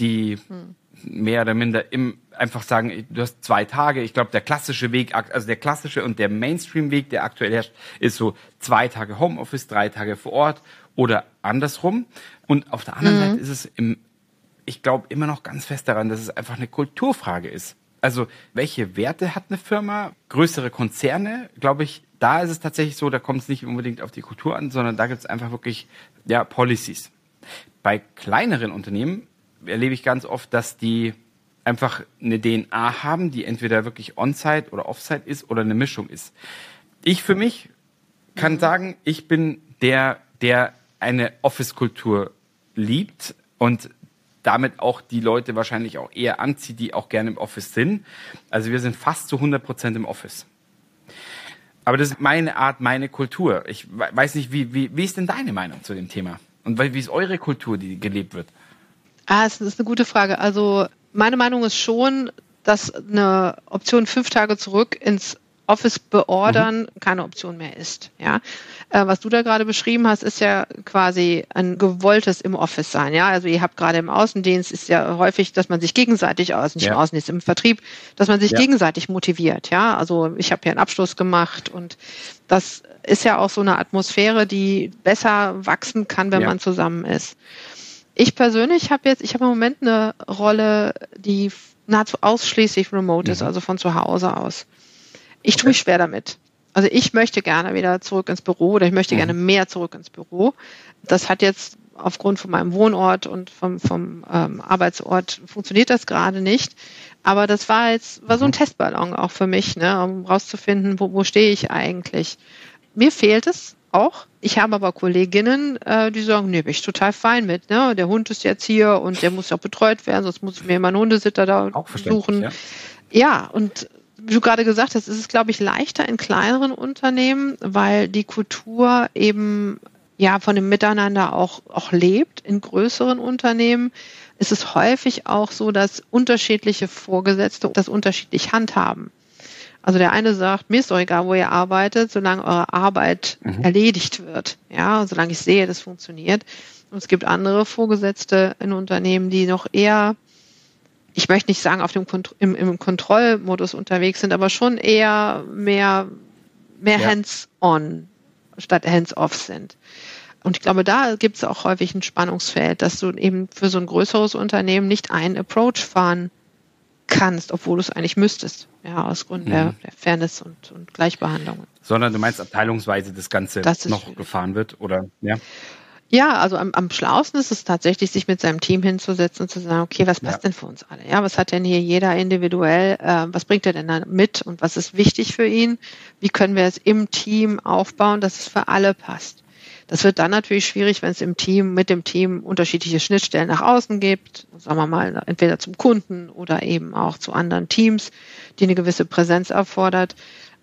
die hm. mehr oder minder im einfach sagen, du hast zwei Tage. Ich glaube, der klassische Weg, also der klassische und der Mainstream-Weg, der aktuell herrscht, ist so zwei Tage Homeoffice, drei Tage vor Ort oder andersrum. Und auf der anderen mhm. Seite ist es im, ich glaube immer noch ganz fest daran, dass es einfach eine Kulturfrage ist. Also welche Werte hat eine Firma? Größere Konzerne, glaube ich, da ist es tatsächlich so, da kommt es nicht unbedingt auf die Kultur an, sondern da gibt es einfach wirklich ja, Policies. Bei kleineren Unternehmen erlebe ich ganz oft, dass die einfach eine DNA haben, die entweder wirklich on-site oder off-site ist oder eine Mischung ist. Ich für mich kann sagen, ich bin der, der eine Office-Kultur liebt und damit auch die Leute wahrscheinlich auch eher anzieht, die auch gerne im Office sind. Also wir sind fast zu 100 Prozent im Office. Aber das ist meine Art, meine Kultur. Ich weiß nicht, wie, wie, wie ist denn deine Meinung zu dem Thema? Und wie ist eure Kultur, die gelebt wird? Ah, das ist eine gute Frage. Also meine Meinung ist schon, dass eine Option fünf Tage zurück ins Office beordern mhm. keine Option mehr ist. Ja, äh, was du da gerade beschrieben hast, ist ja quasi ein gewolltes im Office sein. Ja, also ihr habt gerade im Außendienst ist ja häufig, dass man sich gegenseitig aus, nicht ja. im Außendienst, im Vertrieb, dass man sich ja. gegenseitig motiviert. Ja, also ich habe hier einen Abschluss gemacht und das ist ja auch so eine Atmosphäre, die besser wachsen kann, wenn ja. man zusammen ist. Ich persönlich habe jetzt, ich habe im Moment eine Rolle, die nahezu ausschließlich remote ist, mhm. also von zu Hause aus. Ich okay. tue mich schwer damit. Also ich möchte gerne wieder zurück ins Büro oder ich möchte mhm. gerne mehr zurück ins Büro. Das hat jetzt aufgrund von meinem Wohnort und vom, vom ähm, Arbeitsort funktioniert das gerade nicht. Aber das war jetzt, war so ein mhm. Testballon auch für mich, ne, um rauszufinden, wo, wo stehe ich eigentlich. Mir fehlt es auch. Ich habe aber Kolleginnen, äh, die sagen, nee, bin ich total fein mit. Ne? Der Hund ist jetzt hier und der muss auch betreut werden, sonst muss ich mir immer einen Hundesitter da auch suchen. Ja. ja, und wie du gerade gesagt hast, ist es, glaube ich, leichter in kleineren Unternehmen, weil die Kultur eben ja von dem Miteinander auch, auch lebt. In größeren Unternehmen ist es häufig auch so, dass unterschiedliche Vorgesetzte das unterschiedlich handhaben. Also der eine sagt, mir ist doch egal, wo ihr arbeitet, solange eure Arbeit mhm. erledigt wird. Ja, solange ich sehe, das funktioniert. Und es gibt andere Vorgesetzte in Unternehmen, die noch eher, ich möchte nicht sagen, auf dem Kont im, im Kontrollmodus unterwegs sind, aber schon eher mehr, mehr ja. hands-on statt hands-off sind. Und ich glaube, da gibt es auch häufig ein Spannungsfeld, dass du eben für so ein größeres Unternehmen nicht einen Approach fahren kannst, obwohl du es eigentlich müsstest. Ja, aus Gründen mhm. der, der, Fairness und, und Gleichbehandlung. Sondern du meinst abteilungsweise das Ganze das noch gefahren wird, oder? Ja. Ja, also am, am schlausten ist es tatsächlich, sich mit seinem Team hinzusetzen und zu sagen, okay, was passt ja. denn für uns alle? Ja, was hat denn hier jeder individuell? Äh, was bringt er denn da mit und was ist wichtig für ihn? Wie können wir es im Team aufbauen, dass es für alle passt? Das wird dann natürlich schwierig, wenn es im Team, mit dem Team unterschiedliche Schnittstellen nach außen gibt, sagen wir mal, entweder zum Kunden oder eben auch zu anderen Teams, die eine gewisse Präsenz erfordert.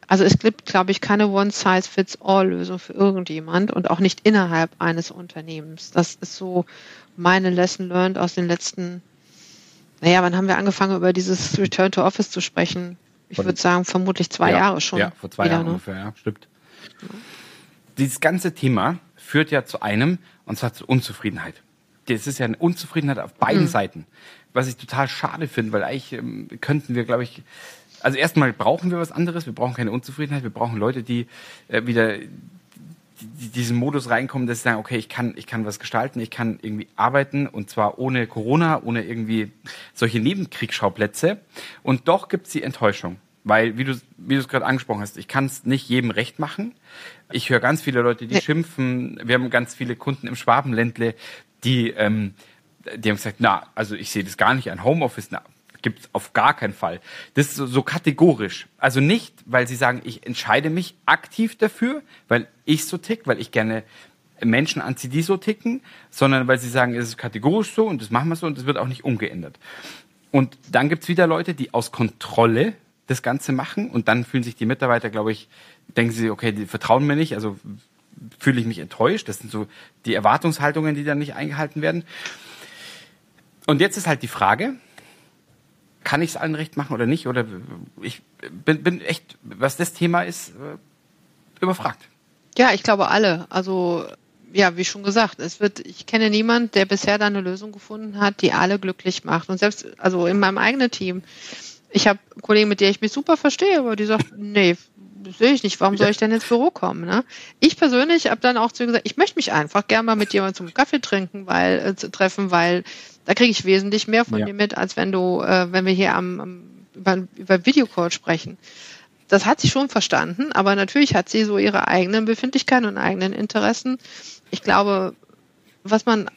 Also es gibt, glaube ich, keine One-Size-Fits-All-Lösung für irgendjemand und auch nicht innerhalb eines Unternehmens. Das ist so meine Lesson learned aus den letzten, naja, wann haben wir angefangen, über dieses Return to Office zu sprechen? Ich würde sagen, vermutlich zwei ja, Jahre schon. Ja, vor zwei wieder, Jahren ne? ungefähr, ja, stimmt. Ja. Dieses ganze Thema führt ja zu einem, und zwar zu Unzufriedenheit. Das ist ja eine Unzufriedenheit auf beiden mhm. Seiten. Was ich total schade finde, weil eigentlich ähm, könnten wir, glaube ich, also erstmal brauchen wir was anderes. Wir brauchen keine Unzufriedenheit. Wir brauchen Leute, die äh, wieder die, diesen Modus reinkommen, dass sie sagen, okay, ich kann, ich kann was gestalten, ich kann irgendwie arbeiten und zwar ohne Corona, ohne irgendwie solche Nebenkriegsschauplätze. Und doch gibt es die Enttäuschung. Weil, wie du wie du es gerade angesprochen hast, ich kann es nicht jedem recht machen. Ich höre ganz viele Leute, die nee. schimpfen. Wir haben ganz viele Kunden im Schwabenländle, die, ähm, die haben gesagt, na, also ich sehe das gar nicht ein Homeoffice. Na, gibt es auf gar keinen Fall. Das ist so, so kategorisch. Also nicht, weil sie sagen, ich entscheide mich aktiv dafür, weil ich so tick, weil ich gerne Menschen anziehe, die so ticken, sondern weil sie sagen, es ist kategorisch so und das machen wir so und das wird auch nicht umgeändert. Und dann gibt es wieder Leute, die aus Kontrolle das Ganze machen und dann fühlen sich die Mitarbeiter, glaube ich, denken sie, okay, die vertrauen mir nicht, also fühle ich mich enttäuscht. Das sind so die Erwartungshaltungen, die dann nicht eingehalten werden. Und jetzt ist halt die Frage, kann ich es allen recht machen oder nicht? Oder ich bin, bin echt, was das Thema ist, äh, überfragt. Ja, ich glaube alle. Also ja, wie schon gesagt, es wird, ich kenne niemanden, der bisher da eine Lösung gefunden hat, die alle glücklich macht. Und selbst, also in meinem eigenen Team, ich habe Kollegen, mit denen ich mich super verstehe, aber die sagt, nee, sehe ich nicht, warum soll ich denn ins Büro kommen? Ne? Ich persönlich habe dann auch zu gesagt, ich möchte mich einfach gerne mal mit jemandem zum Kaffee trinken, weil äh, zu treffen, weil da kriege ich wesentlich mehr von ja. dir mit, als wenn du, äh, wenn wir hier am, am über, über Videocall sprechen. Das hat sie schon verstanden, aber natürlich hat sie so ihre eigenen Befindlichkeiten und eigenen Interessen. Ich glaube, was man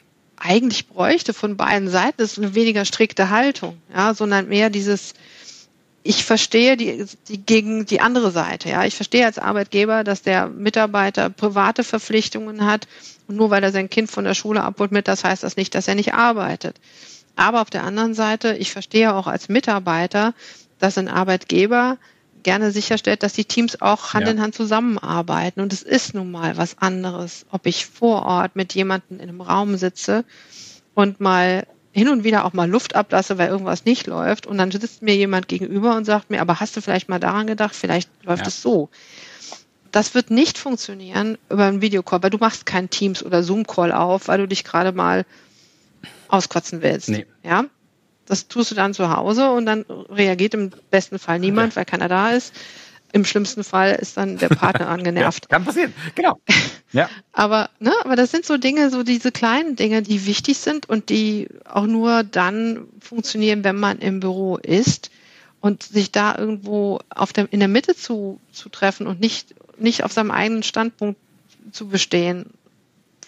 eigentlich bräuchte von beiden Seiten, ist eine weniger strikte Haltung, ja, sondern mehr dieses, ich verstehe die, die gegen die andere Seite. Ja, ich verstehe als Arbeitgeber, dass der Mitarbeiter private Verpflichtungen hat und nur weil er sein Kind von der Schule abholt mit, das heißt das nicht, dass er nicht arbeitet. Aber auf der anderen Seite, ich verstehe auch als Mitarbeiter, dass ein Arbeitgeber gerne sicherstellt, dass die Teams auch Hand ja. in Hand zusammenarbeiten. Und es ist nun mal was anderes, ob ich vor Ort mit jemandem in einem Raum sitze und mal hin und wieder auch mal Luft ablasse, weil irgendwas nicht läuft. Und dann sitzt mir jemand gegenüber und sagt mir, aber hast du vielleicht mal daran gedacht, vielleicht läuft ja. es so. Das wird nicht funktionieren über einen Videocall, weil du machst keinen Teams- oder Zoom-Call auf, weil du dich gerade mal auskotzen willst. Nee. Ja? Das tust du dann zu Hause und dann reagiert im besten Fall niemand, weil keiner da ist. Im schlimmsten Fall ist dann der Partner angenervt. ja, kann passieren, genau. Ja. aber, ne, aber das sind so Dinge, so diese kleinen Dinge, die wichtig sind und die auch nur dann funktionieren, wenn man im Büro ist und sich da irgendwo auf der, in der Mitte zu, zu treffen und nicht, nicht auf seinem eigenen Standpunkt zu bestehen,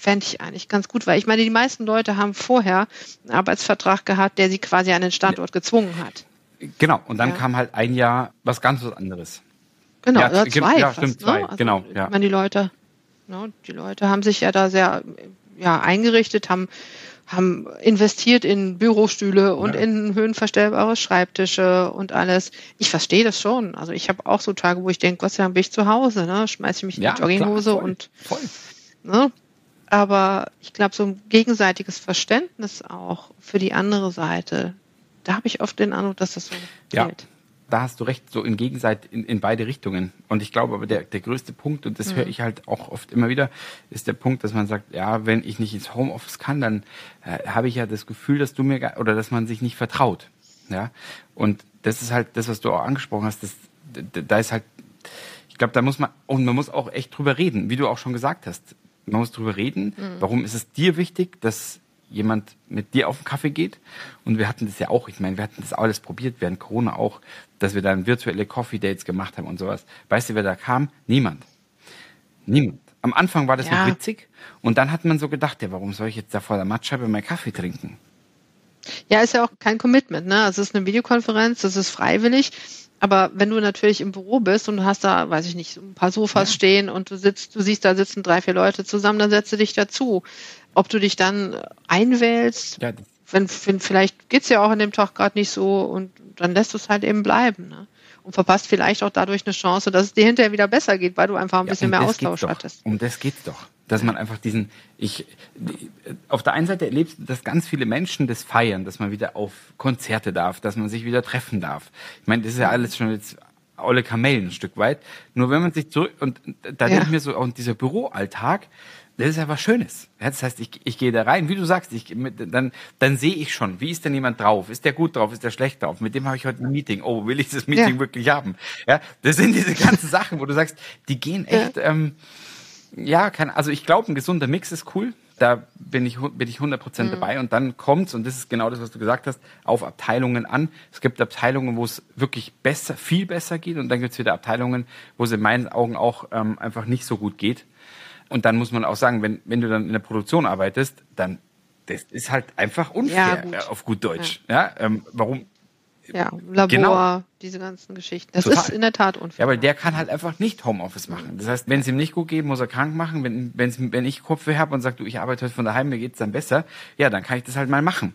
fände ich eigentlich ganz gut, weil ich meine, die meisten Leute haben vorher einen Arbeitsvertrag gehabt, der sie quasi an den Standort gezwungen hat. Genau, und dann ja. kam halt ein Jahr was ganz was anderes. Genau, ja, oder zwei. Ja, fast, stimmt, ne? zwei, also, genau. Ja. Ich meine, die Leute, ne, die Leute haben sich ja da sehr ja, eingerichtet, haben, haben investiert in Bürostühle und ja. in höhenverstellbare Schreibtische und alles. Ich verstehe das schon. Also ich habe auch so Tage, wo ich denke, Gott sei Dank bin ich zu Hause, ne? Schmeiße ich mich in die Jogginghose klar, voll, und voll. Ne? Aber ich glaube, so ein gegenseitiges Verständnis auch für die andere Seite, da habe ich oft den Eindruck, dass das so ja. fehlt da hast du recht, so in Gegenseit in, in beide Richtungen. Und ich glaube aber, der, der größte Punkt, und das mhm. höre ich halt auch oft immer wieder, ist der Punkt, dass man sagt, ja, wenn ich nicht ins Homeoffice kann, dann äh, habe ich ja das Gefühl, dass du mir, oder dass man sich nicht vertraut. Ja. Und das ist halt das, was du auch angesprochen hast, das, da ist halt, ich glaube, da muss man, und man muss auch echt drüber reden, wie du auch schon gesagt hast. Man muss drüber reden, mhm. warum ist es dir wichtig, dass jemand mit dir auf den Kaffee geht. Und wir hatten das ja auch, ich meine, wir hatten das alles probiert während Corona auch, dass wir dann virtuelle Coffee Dates gemacht haben und sowas. Weißt du, wer da kam? Niemand. Niemand. Am Anfang war das Ja. noch witzig und dann hat man so gedacht, ja, warum soll ich jetzt da vor der Mattscheibe meinen Kaffee trinken? Ja, ist ja auch kein Commitment, ne? Also es ist eine Videokonferenz, das ist freiwillig. Aber wenn du natürlich im Büro bist und du hast da, weiß ich nicht, ein paar Sofas stehen und du sitzt, du siehst, da sitzen drei, vier Leute zusammen, dann setze dich dazu. Ob du dich dann einwählst, Ja, wenn, wenn vielleicht geht's ja auch an dem Tag gerade nicht so und dann lässt du es halt eben bleiben, ne? Und verpasst vielleicht auch dadurch eine Chance, dass es dir hinterher wieder besser geht, weil du einfach ein Ja, bisschen mehr Austausch doch. hattest. Um das geht's doch. Dass man einfach diesen, ich, auf der einen Seite erlebst du, dass ganz viele Menschen das feiern, dass man wieder auf Konzerte darf, dass man sich wieder treffen darf. Ich meine, das ist ja alles schon jetzt alle Kamellen ein Stück weit. Nur wenn man sich zurück, und da Ja. denke ich mir so, und dieser Büroalltag, das ist ja was Schönes. Ja, das heißt, ich, ich gehe da rein, wie du sagst, ich, mit, dann, dann sehe ich schon, wie ist denn jemand drauf? Ist der gut drauf? Ist der schlecht drauf? Mit dem habe ich heute ein Meeting. Oh, will ich das Meeting Ja. wirklich haben? Ja, das sind diese ganzen Sachen, wo du sagst, die gehen echt, ähm, ja, kann, also ich glaube, ein gesunder Mix ist cool. Da bin ich, bin ich 100% dabei. Und dann kommt's, und das ist genau das, was du gesagt hast, auf Abteilungen an. Es gibt Abteilungen, wo es wirklich besser, viel besser geht. Und dann gibt's wieder Abteilungen, wo es in meinen Augen auch ähm, einfach nicht so gut geht. Und dann muss man auch sagen, wenn, wenn du dann in der Produktion arbeitest, dann das ist halt einfach Ja, unfair, gut. äh, auf gut Deutsch. Ja, ähm, warum? Ja, Labor, Genau. diese ganzen Geschichten. Das Total. ist in der Tat unfair. Ja, weil der kann halt einfach nicht Homeoffice machen. Das heißt, wenn es ihm nicht gut geht, muss er krank machen. Wenn, wenn's, wenn ich Kopfweh habe und sage, du, ich arbeite heute von daheim, mir geht's dann besser, ja, dann kann ich das halt mal machen.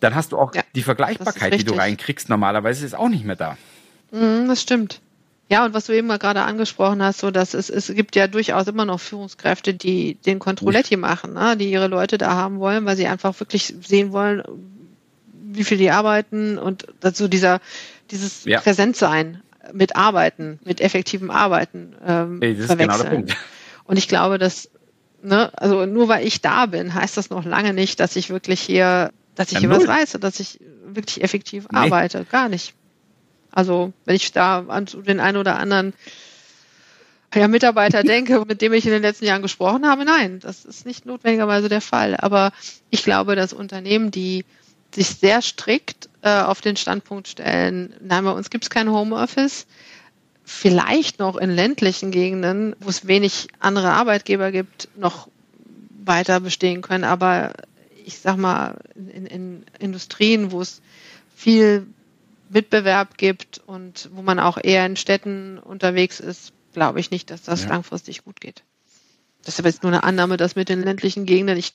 Dann hast du auch Ja, die Vergleichbarkeit, die du reinkriegst, normalerweise ist auch nicht mehr da. Mhm, das stimmt. Ja, und was du eben mal gerade angesprochen hast, so dass es, es gibt ja durchaus immer noch Führungskräfte, die den Controletti machen, ne? die ihre Leute da haben wollen, weil sie einfach wirklich sehen wollen, wie viel die arbeiten und dazu dieser dieses Ja. Präsentsein mit Arbeiten, mit effektivem Arbeiten ähm, Ey, das ist genau der verwechseln. Punkt. Und ich glaube, dass, ne, also nur weil ich da bin, heißt das noch lange nicht, dass ich wirklich hier, dass ich Ja, hier was null. leiste, dass ich wirklich effektiv Nee. arbeite. Gar nicht. Also, wenn ich da an den einen oder anderen ja, Mitarbeiter denke, mit dem ich in den letzten Jahren gesprochen habe, nein, das ist nicht notwendigerweise der Fall. Aber ich glaube, dass Unternehmen, die sich sehr strikt äh, auf den Standpunkt stellen, nein, bei uns gibt es kein Homeoffice, vielleicht noch in ländlichen Gegenden, wo es wenig andere Arbeitgeber gibt, noch weiter bestehen können. Aber ich sag mal, in, in Industrien, wo es viel Wettbewerb gibt und wo man auch eher in Städten unterwegs ist, glaube ich nicht, dass das Ja. langfristig gut geht. Das ist aber jetzt nur eine Annahme, dass mit den ländlichen Gegenden, ich,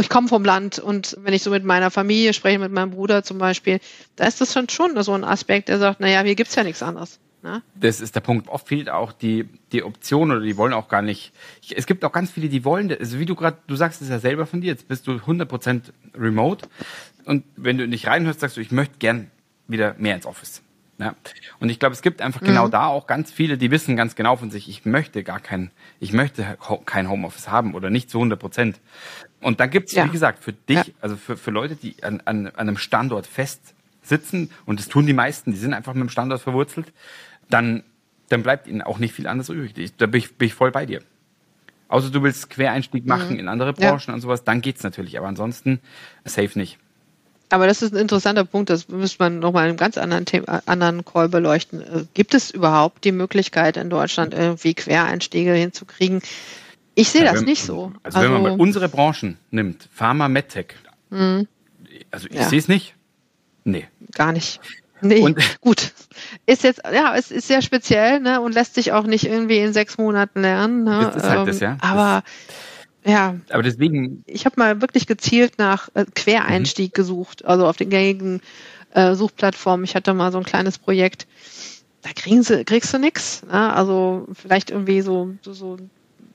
ich komme vom Land und wenn ich so mit meiner Familie spreche, mit meinem Bruder zum Beispiel, da ist das schon schon so ein Aspekt, der sagt, naja, hier gibt's ja nichts anderes. Ne? Das ist der Punkt. Oft fehlt auch die, die Option oder die wollen auch gar nicht. Ich, es gibt auch ganz viele, die wollen, also wie du gerade, du sagst es ja selber von dir, jetzt bist du 100% remote und wenn du nicht reinhörst, sagst du, ich möchte gern wieder mehr ins Office. Ja. Und ich glaube, es gibt einfach genau da auch ganz viele, die wissen ganz genau von sich, ich möchte gar kein, ich möchte kein Homeoffice haben oder nicht zu 100 Prozent. Und dann gibt's Ja. wie gesagt, für dich, Ja. also für, für Leute, die an, an, an einem Standort fest sitzen, und das tun die meisten, die sind einfach mit dem Standort verwurzelt, dann, dann bleibt ihnen auch nicht viel anderes übrig. Ich, da bin ich, bin ich voll bei dir. Außer du willst Quereinstieg machen in andere Ja. Branchen und sowas, dann geht's natürlich. Aber ansonsten safe nicht. Aber das ist ein interessanter Punkt, das müsste man nochmal in einem ganz anderen Thema, anderen Call beleuchten. Äh, Gibt es überhaupt die Möglichkeit in Deutschland irgendwie Quereinstiege hinzukriegen? Ich sehe Ja, das wenn- nicht so. Also, wenn man mal unsere Branchen nimmt, Pharma, MedTech, also ich Mhm. Ja. sehe es nicht. Nee. gar nicht. Nee, Und- gut. Ist jetzt, ja, es ist sehr speziell, ne, und lässt sich auch nicht irgendwie in sechs Monaten lernen, ne. Das ist halt das, ja. Aber, ja, Aber deswegen, ich habe mal wirklich gezielt nach äh, Quereinstieg gesucht, also auf den gängigen äh, Suchplattformen. Ich hatte mal so ein kleines Projekt. Da kriegen sie, kriegst du nix. Ne? Also vielleicht irgendwie so, so, so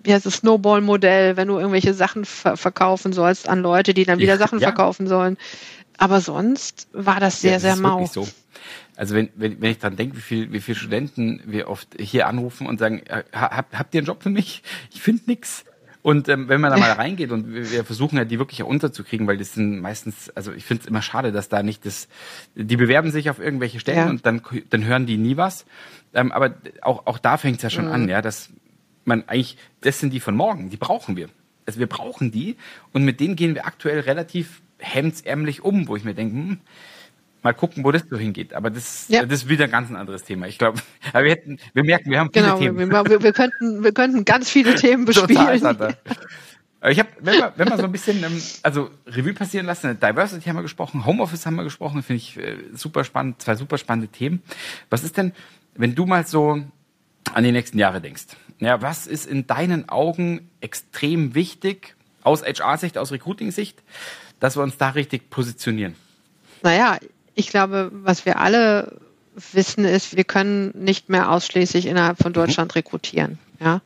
wie heißt das Snowball-Modell, wenn du irgendwelche Sachen ver verkaufen sollst an Leute, die dann wieder Ja, Sachen ja. verkaufen sollen. Aber sonst war das sehr, ja, das sehr ist mau. so. Also wenn, wenn, wenn ich dran denke, wie viel, wie viele Studenten wir oft hier anrufen und sagen, äh, habt, habt ihr einen Job für mich? Ich finde nix. Und ähm, wenn man da mal reingeht und wir, wir versuchen ja die wirklich auch unterzukriegen, weil das sind meistens, also ich finde es immer schade, dass da nicht das, die bewerben sich auf irgendwelche Stellen Ja. und dann, dann hören die nie was. Ähm, aber auch, auch da fängt es ja schon Mhm. an, ja, dass man eigentlich, das sind die von morgen, die brauchen wir. Also wir brauchen die und mit denen gehen wir aktuell relativ hemdsärmlich um, wo ich mir denke, hm, mal gucken, wo das so hingeht. Aber das, ja. das ist wieder ein ganz anderes Thema. Ich glaube, wir hätten, wir merken, wir haben viele genau, Themen. Wir, wir, wir, könnten, wir könnten ganz viele Themen bespielen. Ich habe, wenn wir, wenn wir so ein bisschen, ähm, also Revue passieren lassen, Diversity haben wir gesprochen, Homeoffice haben wir gesprochen, finde ich äh, super spannend, zwei super spannende Themen. Was ist denn, wenn du mal so an die nächsten Jahre denkst? Ja, was ist in deinen Augen extrem wichtig aus HR-Sicht, aus Recruiting-Sicht, dass wir uns da richtig positionieren? Naja, ich glaube, was wir alle wissen, ist, wir können nicht mehr ausschließlich innerhalb von mhm. Deutschland rekrutieren. Ja,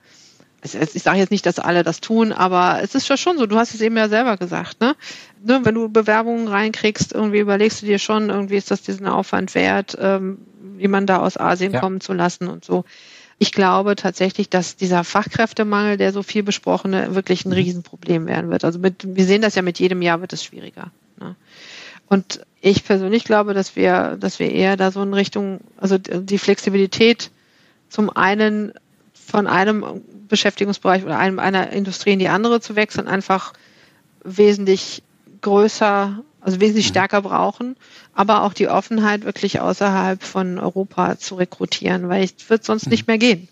ich sage jetzt nicht, dass alle das tun, aber es ist ja schon so, du hast es eben ja selber gesagt, ne? ne? Wenn du Bewerbungen reinkriegst, irgendwie überlegst du dir schon, irgendwie ist das diesen Aufwand wert, ähm, jemanden da aus Asien ja. kommen zu lassen und so. Ich glaube tatsächlich, dass dieser Fachkräftemangel, der so viel besprochene, wirklich ein mhm. Riesenproblem werden wird. Also mit, wir sehen das ja mit jedem Jahr wird es schwieriger. Ne? Und ich persönlich glaube, dass wir, dass wir eher da so in Richtung, also die Flexibilität zum einen von einem Beschäftigungsbereich oder einem, einer Industrie in die andere zu wechseln, einfach wesentlich größer, also wesentlich mhm. stärker brauchen, aber auch die Offenheit wirklich außerhalb von Europa zu rekrutieren, weil es wird sonst nicht mhm. mehr gehen.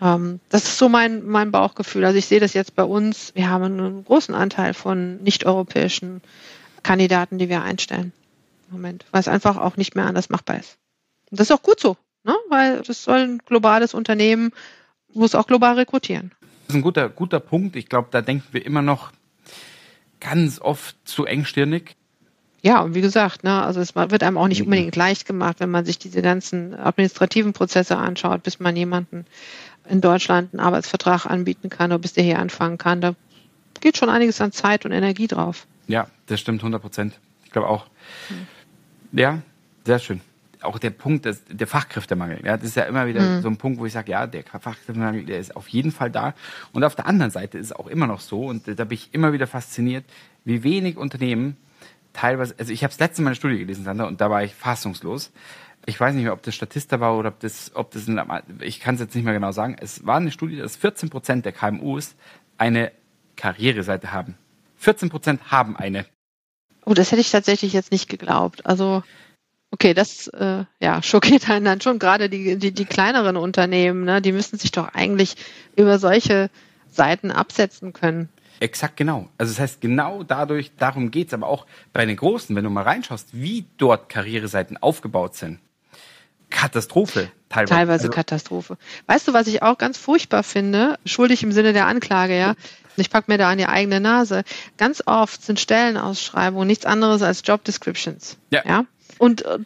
Ähm, das ist so mein, mein Bauchgefühl. Also ich sehe das jetzt bei uns. Wir haben einen großen Anteil von nicht-europäischen Kandidaten, die wir einstellen. Moment, weil es einfach auch nicht mehr anders machbar ist. Und das ist auch gut so, ne? weil das soll ein globales Unternehmen, muss auch global rekrutieren. Das ist ein guter, guter Punkt. Ich glaube, da denken wir immer noch ganz oft zu engstirnig. Ja, und wie gesagt, ne, also es wird einem auch nicht unbedingt leicht gemacht, wenn man sich diese ganzen administrativen Prozesse anschaut, bis man jemanden in Deutschland einen Arbeitsvertrag anbieten kann oder bis der hier anfangen kann. Da geht schon einiges an Zeit und Energie drauf. Ja, das stimmt 100 Prozent. Ich glaube auch. Mhm. Ja, sehr schön. Auch der Punkt, des, der Fachkräftemangel. Ja, das ist ja immer wieder mhm. so ein Punkt, wo ich sage, ja, der Fachkräftemangel, der ist auf jeden Fall da. Und auf der anderen Seite ist es auch immer noch so, und da bin ich immer wieder fasziniert, wie wenig Unternehmen teilweise, also ich habe das letzte Mal eine Studie gelesen, Sandra, und da war ich fassungslos. Ich weiß nicht mehr, ob das Statista war oder ob das, ob das, ein, ich kann es jetzt nicht mehr genau sagen. Es war eine Studie, dass 14 Prozent der KMUs eine Karriereseite haben. 14 Prozent haben eine. Oh, das hätte ich tatsächlich jetzt nicht geglaubt. Also, okay, das äh, ja, schockiert einen dann schon. Gerade die, die, die kleineren Unternehmen, ne, die müssen sich doch eigentlich über solche Seiten absetzen können. Exakt genau. Also das heißt, genau dadurch, darum geht's. Aber auch bei den Großen, wenn du mal reinschaust, wie dort Karriereseiten aufgebaut sind. Katastrophe teilweise. Teilweise also, Katastrophe. Weißt du, was ich auch ganz furchtbar finde, schuldig im Sinne der Anklage, ja? Ich packe mir da an die eigene Nase. Ganz oft sind Stellenausschreibungen nichts anderes als Job Descriptions. Ja. ja? Und äh,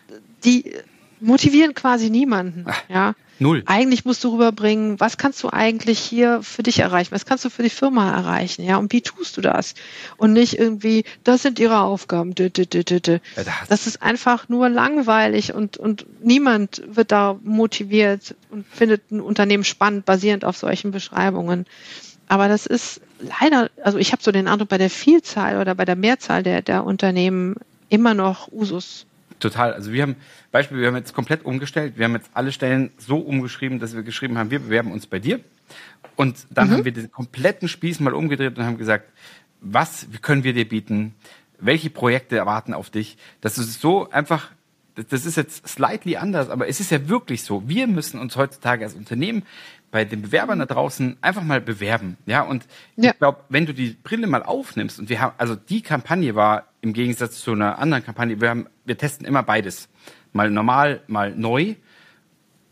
die motivieren quasi niemanden. Ach, ja. Null. Eigentlich musst du rüberbringen, was kannst du eigentlich hier für dich erreichen? Was kannst du für die Firma erreichen? Ja, und wie tust du das? Und nicht irgendwie, das sind ihre Aufgaben. Das ist einfach nur langweilig und, und niemand wird da motiviert und findet ein Unternehmen spannend, basierend auf solchen Beschreibungen. Aber das ist leider, also ich habe so den Eindruck, bei der Vielzahl oder bei der Mehrzahl der, der Unternehmen immer noch Usus. Total. Also wir haben, Beispiel, wir haben jetzt komplett umgestellt. Wir haben jetzt alle Stellen so umgeschrieben, dass wir geschrieben haben, wir bewerben uns bei dir. Und dann mhm. haben wir den kompletten Spieß mal umgedreht und haben gesagt, was können wir dir bieten? Welche Projekte erwarten auf dich? Das ist so einfach, das ist jetzt slightly anders, aber es ist ja wirklich so. Wir müssen uns heutzutage als Unternehmen bei den Bewerbern da draußen einfach mal bewerben. Ja, und ja. ich glaube, wenn du die Brille mal aufnimmst und wir haben, also die Kampagne war im Gegensatz zu einer anderen Kampagne, wir haben, wir testen immer beides. Mal normal, mal neu.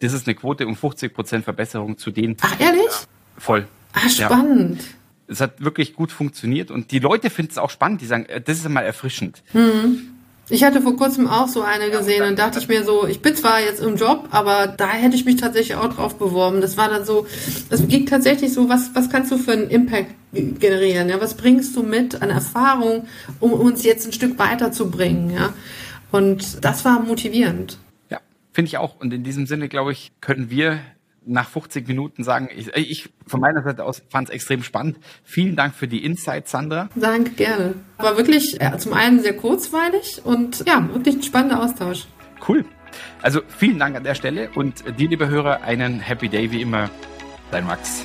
Das ist eine Quote um 50 Prozent Verbesserung zu denen. Ach, ehrlich? Voll. Ah, spannend. Ja. Es hat wirklich gut funktioniert und die Leute finden es auch spannend. Die sagen, äh, das ist mal erfrischend. Mhm. Ich hatte vor kurzem auch so eine gesehen und dachte ich mir so, ich bin zwar jetzt im Job, aber da hätte ich mich tatsächlich auch drauf beworben. Das war dann so, es ging tatsächlich so, was, was kannst du für einen Impact generieren? Ja, was bringst du mit an Erfahrung, um uns jetzt ein Stück weiterzubringen? Ja, und das war motivierend. Ja, finde ich auch. Und in diesem Sinne, glaube ich, können wir nach 50 Minuten sagen, ich, ich von meiner Seite aus fand es extrem spannend. Vielen Dank für die Insights, Sandra. Danke, gerne. War wirklich ja, zum einen sehr kurzweilig und ja, wirklich ein spannender Austausch. Cool. Also vielen Dank an der Stelle und dir, liebe Hörer, einen Happy Day wie immer. Dein Max.